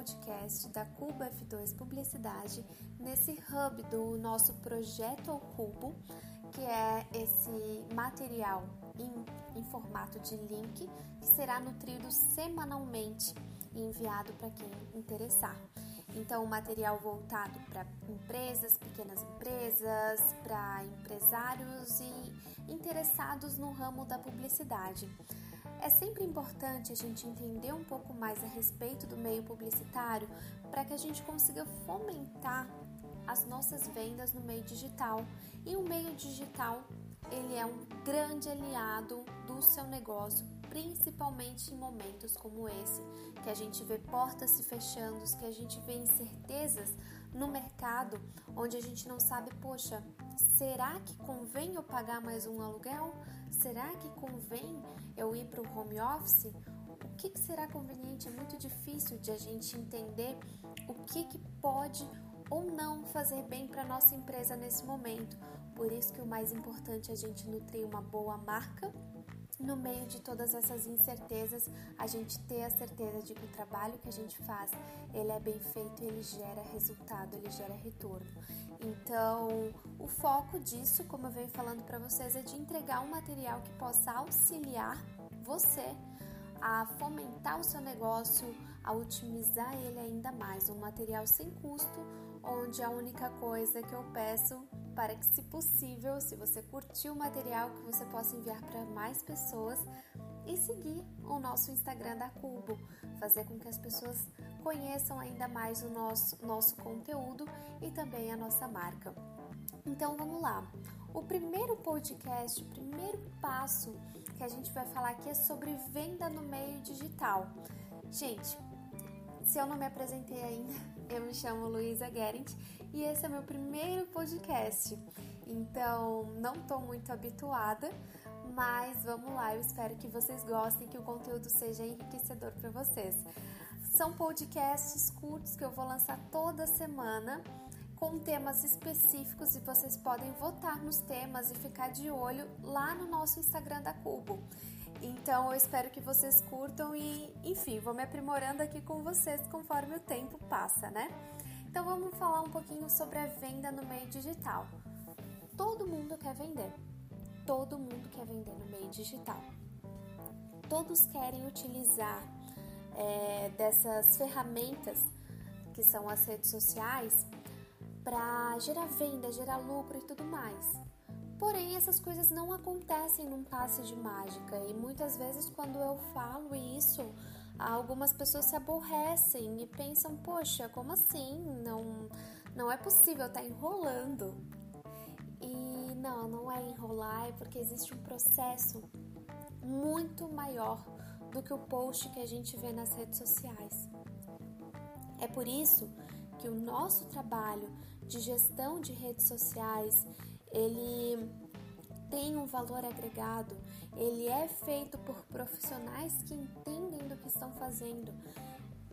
podcast da Cubo F2 Publicidade nesse hub do nosso projeto ao Cubo, que é esse material em, em formato de link que será nutrido semanalmente e enviado para quem interessar. Então, material voltado para empresas, pequenas empresas, para empresários e interessados no ramo da publicidade. É sempre importante a gente entender um pouco mais a respeito do meio publicitário para que a gente consiga fomentar as nossas vendas no meio digital. E o meio digital, ele é um grande aliado do seu negócio, principalmente em momentos como esse, que a gente vê portas se fechando, que a gente vê incertezas no mercado, onde a gente não sabe, poxa, será que convém eu pagar mais um aluguel? Será que convém eu ir para o home office? O que, que, será conveniente? É muito difícil de a gente entender o que, que pode ou não fazer bem para nossa empresa nesse momento. Por isso que o mais importante é a gente nutrir uma boa marca no meio de todas essas incertezas, a gente ter a certeza de que o trabalho que a gente faz, ele é bem feito, ele gera resultado, ele gera retorno. Então, o foco disso, como eu venho falando para vocês, é de entregar um material que possa auxiliar você a fomentar o seu negócio, a otimizar ele ainda mais, um material sem custo, onde a única coisa que eu peço para que, se possível, se você curtiu o material, que você possa enviar para mais pessoas e seguir o nosso Instagram da Cubo, fazer com que as pessoas conheçam ainda mais o nosso, nosso conteúdo e também a nossa marca. Então vamos lá. O primeiro podcast, o primeiro passo que a gente vai falar aqui é sobre venda no meio digital. Gente, se eu não me apresentei ainda, eu me chamo Luísa Guerent e esse é meu primeiro podcast. Então, não estou muito habituada, mas vamos lá, eu espero que vocês gostem, que o conteúdo seja enriquecedor para vocês. São podcasts curtos que eu vou lançar toda semana com temas específicos e vocês podem votar nos temas e ficar de olho lá no nosso Instagram da Cubo. Então eu espero que vocês curtam e, enfim, vou me aprimorando aqui com vocês conforme o tempo passa, né? Então vamos falar um pouquinho sobre a venda no meio digital. Todo mundo quer vender. Todo mundo quer vender no meio digital. Todos querem utilizar é, dessas ferramentas que são as redes sociais para gerar venda, gerar lucro e tudo mais. Porém, essas coisas não acontecem num passe de mágica e muitas vezes quando eu falo isso, algumas pessoas se aborrecem e pensam: "Poxa, como assim? Não não é possível, tá enrolando". E não, não é enrolar, é porque existe um processo muito maior do que o post que a gente vê nas redes sociais. É por isso que o nosso trabalho de gestão de redes sociais, ele tem um valor agregado, ele é feito por profissionais que entendem do que estão fazendo,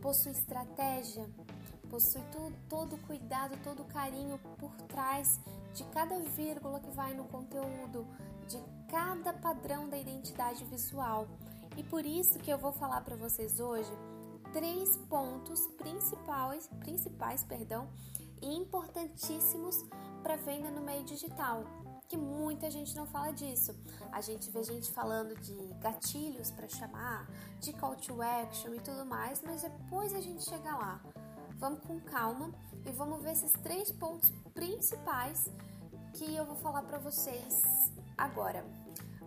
possui estratégia, possui tudo, todo o cuidado, todo o carinho por trás de cada vírgula que vai no conteúdo, de cada padrão da identidade visual. E por isso que eu vou falar para vocês hoje três pontos principais, principais, perdão, e importantíssimos para venda no meio digital, que muita gente não fala disso. A gente vê gente falando de gatilhos para chamar, de call to action e tudo mais, mas depois a gente chega lá. Vamos com calma e vamos ver esses três pontos principais que eu vou falar para vocês agora.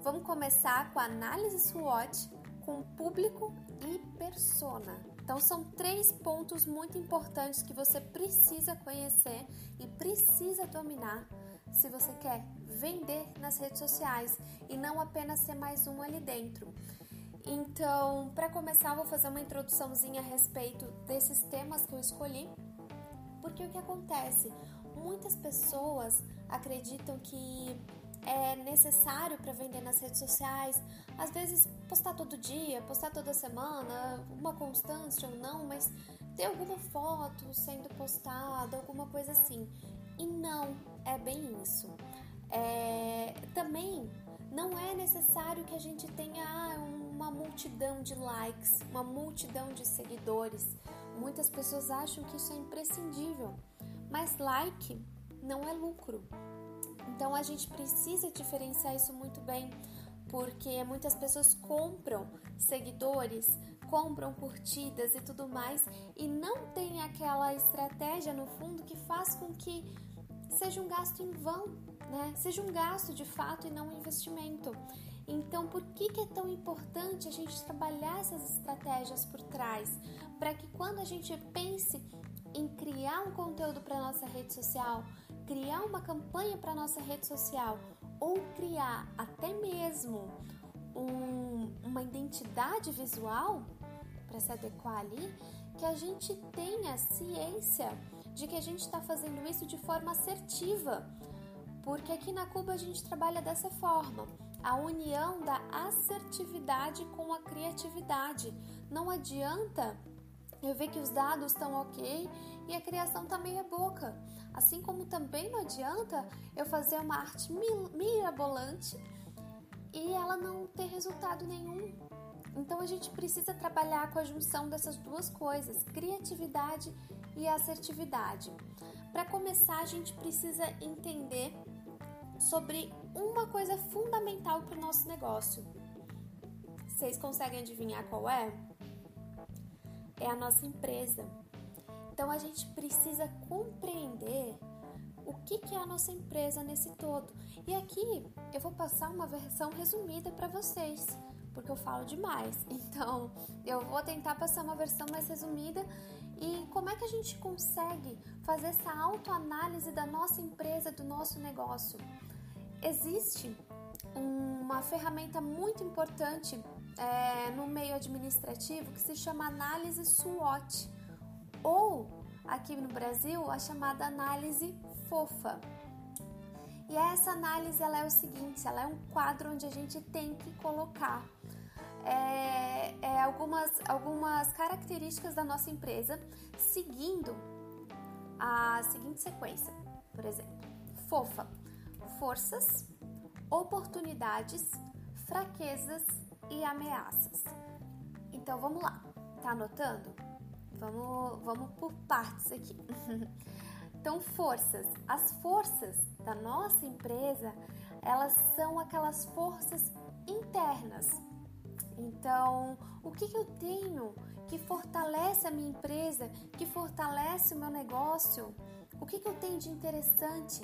Vamos começar com a análise SWOT com público e persona. Então, são três pontos muito importantes que você precisa conhecer e precisa dominar se você quer vender nas redes sociais e não apenas ser mais um ali dentro. Então, para começar, vou fazer uma introduçãozinha a respeito desses temas que eu escolhi, porque o que acontece? Muitas pessoas acreditam que é necessário para vender nas redes sociais. Às vezes postar todo dia, postar toda semana, uma constância ou não, mas ter alguma foto sendo postada, alguma coisa assim. E não é bem isso. É, também não é necessário que a gente tenha ah, uma multidão de likes, uma multidão de seguidores Muitas pessoas acham que isso é imprescindível, mas like não é lucro. Então a gente precisa diferenciar isso muito bem, porque muitas pessoas compram seguidores, compram curtidas e tudo mais e não tem aquela estratégia no fundo que faz com que seja um gasto em vão, né? Seja um gasto de fato e não um investimento. Então, por que, que é tão importante a gente trabalhar essas estratégias por trás? Para que quando a gente pense em criar um conteúdo para nossa rede social, criar uma campanha para nossa rede social ou criar até mesmo um, uma identidade visual para se adequar ali, que a gente tenha ciência de que a gente está fazendo isso de forma assertiva, porque aqui na Cuba a gente trabalha dessa forma a união da assertividade com a criatividade. Não adianta eu ver que os dados estão ok e a criação está meia boca. Assim como também não adianta eu fazer uma arte mirabolante e ela não ter resultado nenhum. Então a gente precisa trabalhar com a junção dessas duas coisas, criatividade e assertividade. Para começar, a gente precisa entender sobre uma coisa fundamental para o nosso negócio. Vocês conseguem adivinhar qual é? É a nossa empresa. Então a gente precisa compreender o que, é a nossa empresa nesse todo. E aqui eu vou passar uma versão resumida para vocês, porque eu falo demais. Então eu vou tentar passar uma versão mais resumida e como é que a gente consegue fazer essa autoanálise da nossa empresa, do nosso negócio? Existe uma ferramenta muito importante é, no meio administrativo que se chama análise SWOT, ou aqui no Brasil a chamada análise FOFA. E essa análise ela é o seguinte, ela é um quadro onde a gente tem que colocar é, é algumas, algumas características da nossa empresa seguindo a seguinte sequência. Por exemplo, FOFA forças, oportunidades, fraquezas e ameaças. Então vamos lá, tá anotando? Vamos, vamos por partes aqui. então, forças. As forças da nossa empresa, elas são aquelas forças internas. Então, o que, que eu tenho que fortalece a minha empresa, que fortalece o meu negócio? O que, que eu tenho de interessante?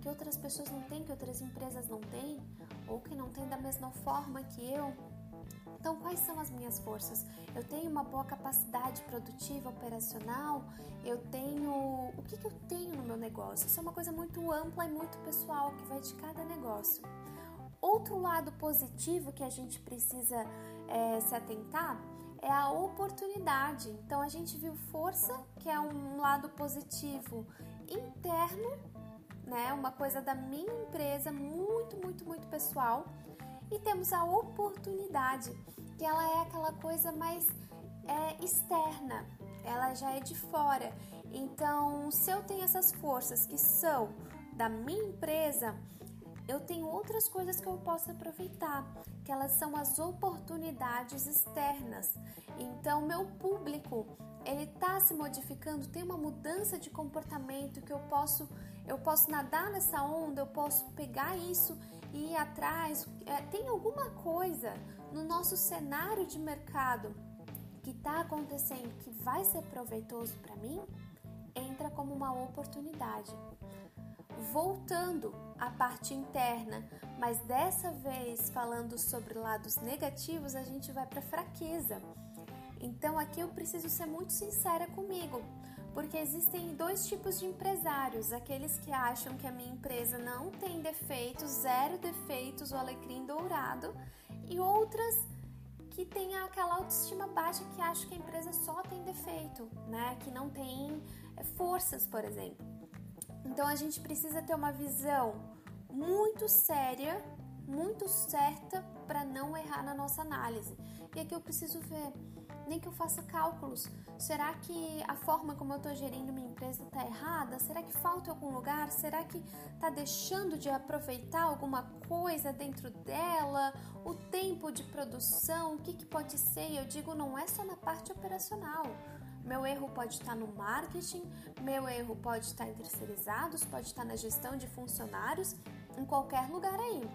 que outras pessoas não têm, que outras empresas não têm, ou que não têm da mesma forma que eu. Então, quais são as minhas forças? Eu tenho uma boa capacidade produtiva, operacional? Eu tenho. O que, que eu tenho no meu negócio? Isso é uma coisa muito ampla e muito pessoal que vai de cada negócio. Outro lado positivo que a gente precisa é, se atentar é a oportunidade. Então, a gente viu força, que é um lado positivo interno né? Uma coisa da minha empresa, muito, muito, muito pessoal. E temos a oportunidade, que ela é aquela coisa mais é, externa, ela já é de fora. Então, se eu tenho essas forças que são da minha empresa, eu tenho outras coisas que eu posso aproveitar, que elas são as oportunidades externas. Então, meu público, ele está se modificando, tem uma mudança de comportamento que eu posso eu posso nadar nessa onda, eu posso pegar isso ir atrás. É, tem alguma coisa no nosso cenário de mercado que está acontecendo que vai ser proveitoso para mim? Entra como uma oportunidade. Voltando à parte interna, mas dessa vez falando sobre lados negativos, a gente vai para fraqueza. Então aqui eu preciso ser muito sincera comigo porque existem dois tipos de empresários: aqueles que acham que a minha empresa não tem defeitos, zero defeitos, o alecrim dourado, e outras que têm aquela autoestima baixa que acham que a empresa só tem defeito, né? Que não tem é, forças, por exemplo. Então a gente precisa ter uma visão muito séria, muito certa para não errar na nossa análise. E aqui eu preciso ver nem que eu faça cálculos. Será que a forma como eu estou gerindo minha empresa está errada? Será que falta algum lugar? Será que está deixando de aproveitar alguma coisa dentro dela? O tempo de produção, o que, que pode ser? Eu digo, não é só na parte operacional, Meu erro pode estar no marketing, meu erro pode estar em terceirizados, pode estar na gestão de funcionários, em qualquer lugar aí.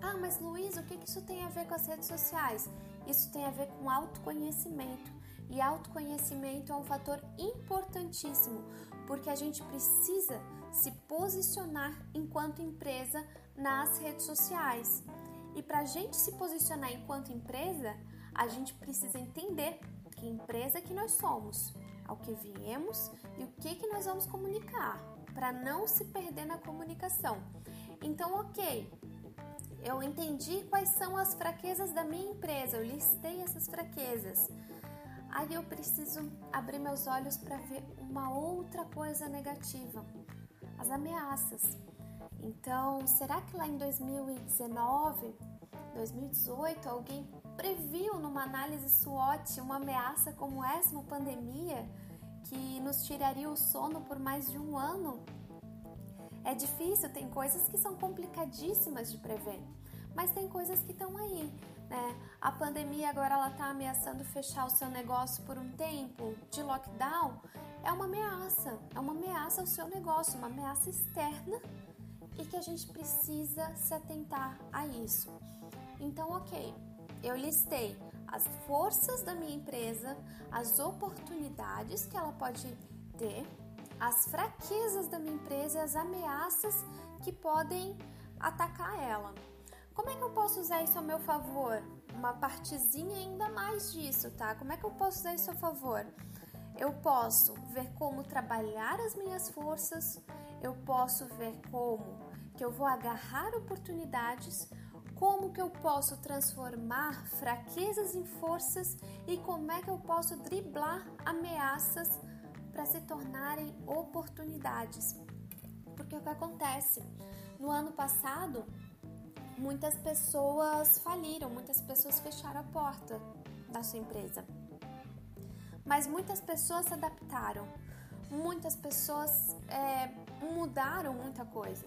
Ah, mas Luiz, o que isso tem a ver com as redes sociais? Isso tem a ver com autoconhecimento. E autoconhecimento é um fator importantíssimo, porque a gente precisa se posicionar enquanto empresa nas redes sociais. E para a gente se posicionar enquanto empresa, a gente precisa entender que empresa que nós somos, ao que viemos e o que, que nós vamos comunicar, para não se perder na comunicação. Então, ok, eu entendi quais são as fraquezas da minha empresa, eu listei essas fraquezas. Aí eu preciso abrir meus olhos para ver uma outra coisa negativa, as ameaças. Então, será que lá em 2019, 2018, alguém previu numa análise SWOT uma ameaça como essa, uma pandemia, que nos tiraria o sono por mais de um ano? É difícil, tem coisas que são complicadíssimas de prever, mas tem coisas que estão aí. Né? A pandemia agora ela está ameaçando fechar o seu negócio por um tempo de lockdown. É uma ameaça, é uma ameaça ao seu negócio, uma ameaça externa e que a gente precisa se atentar a isso. Então, ok, eu listei as forças da minha empresa, as oportunidades que ela pode ter, as fraquezas da minha empresa e as ameaças que podem atacar ela. Como é que eu posso usar isso a meu favor? Uma partezinha ainda mais disso, tá? Como é que eu posso usar isso a favor? Eu posso ver como trabalhar as minhas forças, eu posso ver como que eu vou agarrar oportunidades, como que eu posso transformar fraquezas em forças e como é que eu posso driblar ameaças para se tornarem oportunidades. Porque o que acontece? No ano passado, muitas pessoas faliram, muitas pessoas fecharam a porta da sua empresa. Mas muitas pessoas se adaptaram, muitas pessoas é, mudaram muita coisa.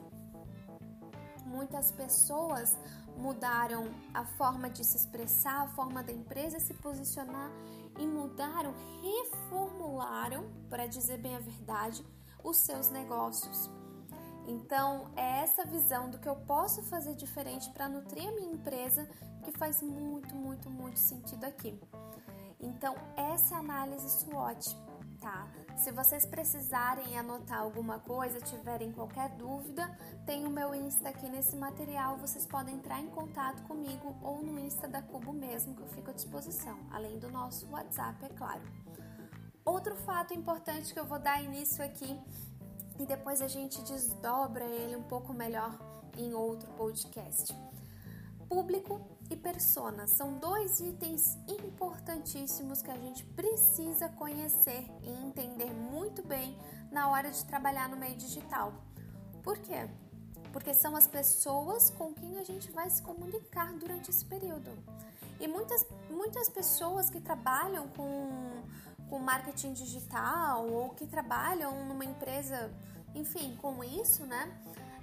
Muitas pessoas mudaram a forma de se expressar, a forma da empresa se posicionar e mudaram, reformularam, para dizer bem a verdade, os seus negócios. Então, é essa visão do que eu posso fazer diferente para nutrir a minha empresa que faz muito, muito, muito sentido aqui. Então, essa é a análise SWOT, tá? Se vocês precisarem anotar alguma coisa, tiverem qualquer dúvida, tem o meu Insta aqui nesse material, vocês podem entrar em contato comigo ou no Insta da Cubo mesmo, que eu fico à disposição, além do nosso WhatsApp, é claro. Outro fato importante que eu vou dar início aqui e depois a gente desdobra ele um pouco melhor em outro podcast. Público e persona são dois itens importantíssimos que a gente precisa conhecer e entender muito bem na hora de trabalhar no meio digital. Por quê? Porque são as pessoas com quem a gente vai se comunicar durante esse período. E muitas, muitas pessoas que trabalham com com marketing digital ou que trabalham numa empresa, enfim, com isso, né?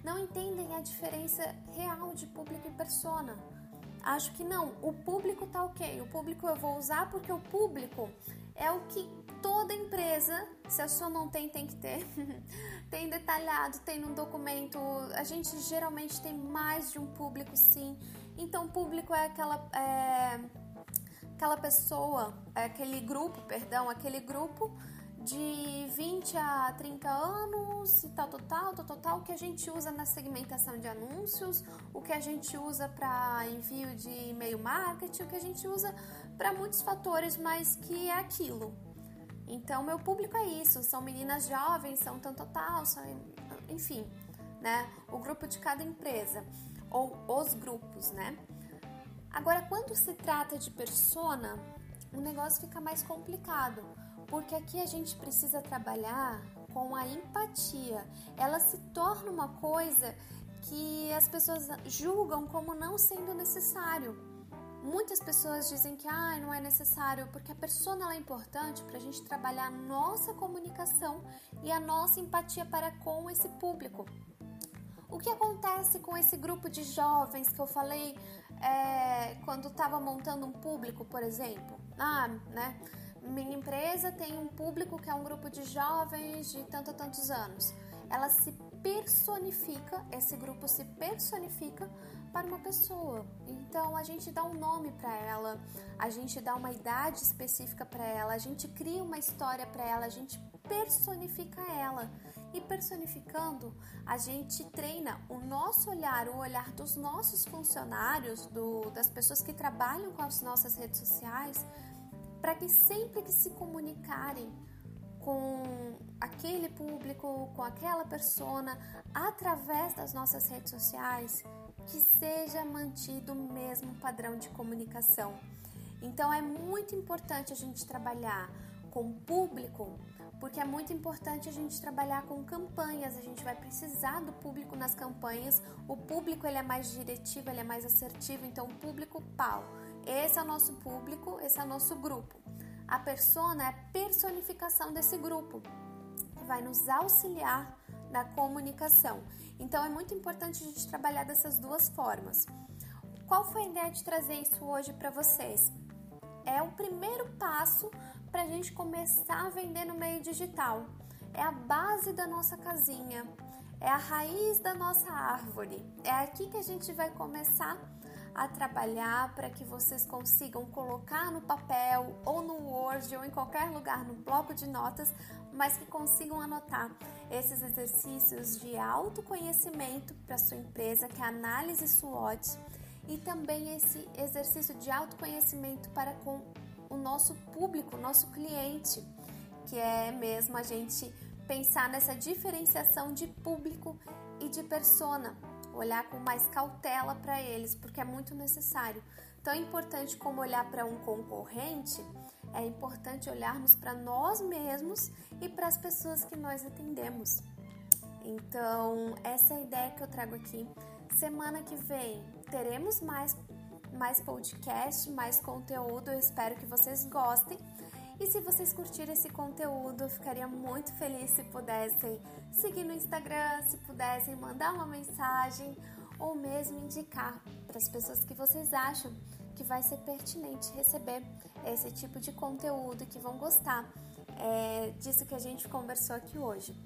Não entendem a diferença real de público e persona. Acho que não, o público tá ok, o público eu vou usar porque o público é o que toda empresa, se a sua não tem, tem que ter, tem detalhado, tem no documento. A gente geralmente tem mais de um público, sim. Então, público é aquela. É aquela pessoa, aquele grupo, perdão, aquele grupo de 20 a 30 anos e tal, total, tal, total, o que a gente usa na segmentação de anúncios, o que a gente usa para envio de e-mail marketing, o que a gente usa para muitos fatores, mas que é aquilo. Então, meu público é isso, são meninas jovens, são tanto tal, são, enfim, né? O grupo de cada empresa ou os grupos, né? Agora, quando se trata de persona, o negócio fica mais complicado, porque aqui a gente precisa trabalhar com a empatia. Ela se torna uma coisa que as pessoas julgam como não sendo necessário. Muitas pessoas dizem que ah, não é necessário porque a persona é importante para a gente trabalhar a nossa comunicação e a nossa empatia para com esse público. O que acontece com esse grupo de jovens que eu falei é, quando estava montando um público, por exemplo? Ah, né? Minha empresa tem um público que é um grupo de jovens de tanto a tantos anos. Ela se personifica, esse grupo se personifica para uma pessoa. Então a gente dá um nome para ela, a gente dá uma idade específica para ela, a gente cria uma história para ela, a gente personifica ela. E personificando, a gente treina o nosso olhar, o olhar dos nossos funcionários, do, das pessoas que trabalham com as nossas redes sociais, para que sempre que se comunicarem com aquele público, com aquela persona, através das nossas redes sociais, que seja mantido o mesmo padrão de comunicação. Então é muito importante a gente trabalhar com público, porque é muito importante a gente trabalhar com campanhas, a gente vai precisar do público nas campanhas. O público ele é mais diretivo, ele é mais assertivo, então o público pau. Esse é o nosso público, esse é o nosso grupo. A persona é a personificação desse grupo, vai nos auxiliar na comunicação. Então é muito importante a gente trabalhar dessas duas formas. Qual foi a ideia de trazer isso hoje para vocês? É o primeiro passo para a gente começar a vender no meio digital. É a base da nossa casinha, é a raiz da nossa árvore. É aqui que a gente vai começar a trabalhar para que vocês consigam colocar no papel ou no Word ou em qualquer lugar no bloco de notas, mas que consigam anotar esses exercícios de autoconhecimento para sua empresa, que é a análise SWOT, e também esse exercício de autoconhecimento para com o nosso público, nosso cliente, que é mesmo a gente pensar nessa diferenciação de público e de persona olhar com mais cautela para eles, porque é muito necessário. Tão importante como olhar para um concorrente, é importante olharmos para nós mesmos e para as pessoas que nós atendemos. Então, essa é a ideia que eu trago aqui. Semana que vem teremos mais mais podcast, mais conteúdo. Eu espero que vocês gostem. E se vocês curtiram esse conteúdo, eu ficaria muito feliz se pudessem seguir no Instagram, se pudessem mandar uma mensagem ou mesmo indicar para as pessoas que vocês acham que vai ser pertinente receber esse tipo de conteúdo, que vão gostar é, disso que a gente conversou aqui hoje.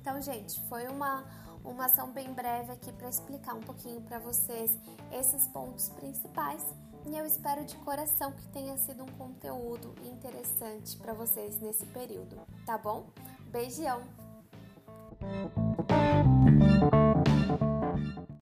Então, gente, foi uma, uma ação bem breve aqui para explicar um pouquinho para vocês esses pontos principais e eu espero de coração que tenha sido um conteúdo interessante para vocês nesse período, tá bom? Beijão!